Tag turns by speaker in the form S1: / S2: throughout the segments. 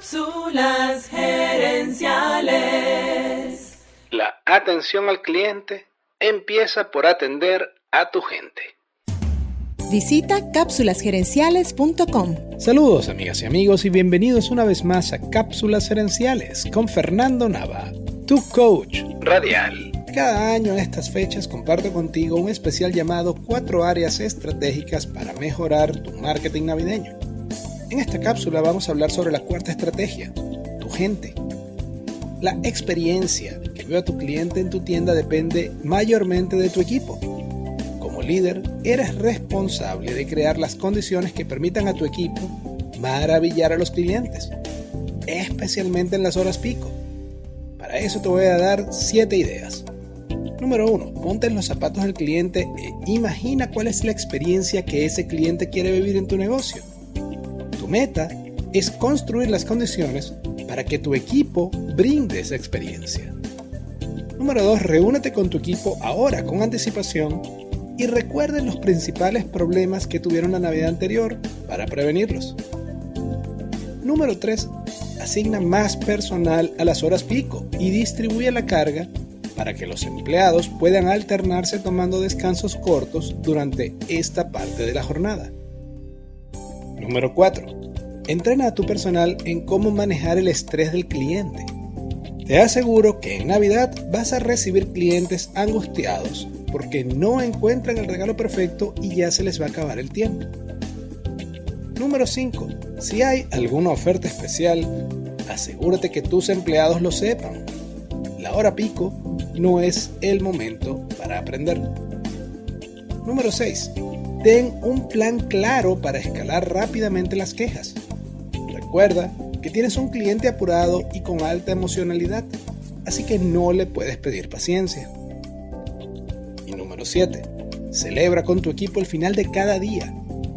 S1: Cápsulas gerenciales.
S2: La atención al cliente empieza por atender a tu gente.
S3: Visita cápsulasgerenciales.com.
S4: Saludos amigas y amigos y bienvenidos una vez más a Cápsulas Gerenciales con Fernando Nava, tu coach radial. Cada año a estas fechas comparto contigo un especial llamado Cuatro áreas estratégicas para mejorar tu marketing navideño. En esta cápsula vamos a hablar sobre la cuarta estrategia, tu gente. La experiencia que veo a tu cliente en tu tienda depende mayormente de tu equipo. Como líder, eres responsable de crear las condiciones que permitan a tu equipo maravillar a los clientes, especialmente en las horas pico. Para eso te voy a dar 7 ideas. Número 1. Ponte en los zapatos del cliente e imagina cuál es la experiencia que ese cliente quiere vivir en tu negocio meta es construir las condiciones para que tu equipo brinde esa experiencia. Número 2. Reúnete con tu equipo ahora con anticipación y recuerden los principales problemas que tuvieron la Navidad anterior para prevenirlos. Número 3. Asigna más personal a las horas pico y distribuye la carga para que los empleados puedan alternarse tomando descansos cortos durante esta parte de la jornada. Número 4. Entrena a tu personal en cómo manejar el estrés del cliente. Te aseguro que en Navidad vas a recibir clientes angustiados porque no encuentran el regalo perfecto y ya se les va a acabar el tiempo. Número 5. Si hay alguna oferta especial, asegúrate que tus empleados lo sepan. La hora pico no es el momento para aprender. Número 6. Ten un plan claro para escalar rápidamente las quejas. Recuerda que tienes un cliente apurado y con alta emocionalidad, así que no le puedes pedir paciencia. Y número 7. Celebra con tu equipo el final de cada día.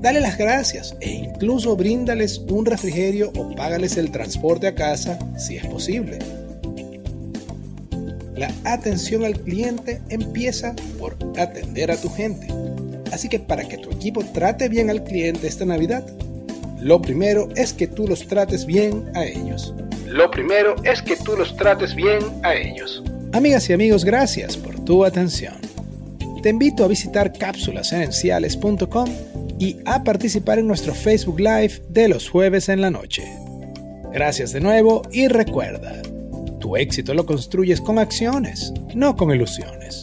S4: Dale las gracias e incluso bríndales un refrigerio o págales el transporte a casa si es posible. La atención al cliente empieza por atender a tu gente. Así que para que tu equipo trate bien al cliente esta Navidad, lo primero es que tú los trates bien a ellos.
S2: Lo primero es que tú los trates bien a ellos.
S4: Amigas y amigos, gracias por tu atención. Te invito a visitar cápsulasenenciales.com y a participar en nuestro Facebook Live de los jueves en la noche. Gracias de nuevo y recuerda, tu éxito lo construyes con acciones, no con ilusiones.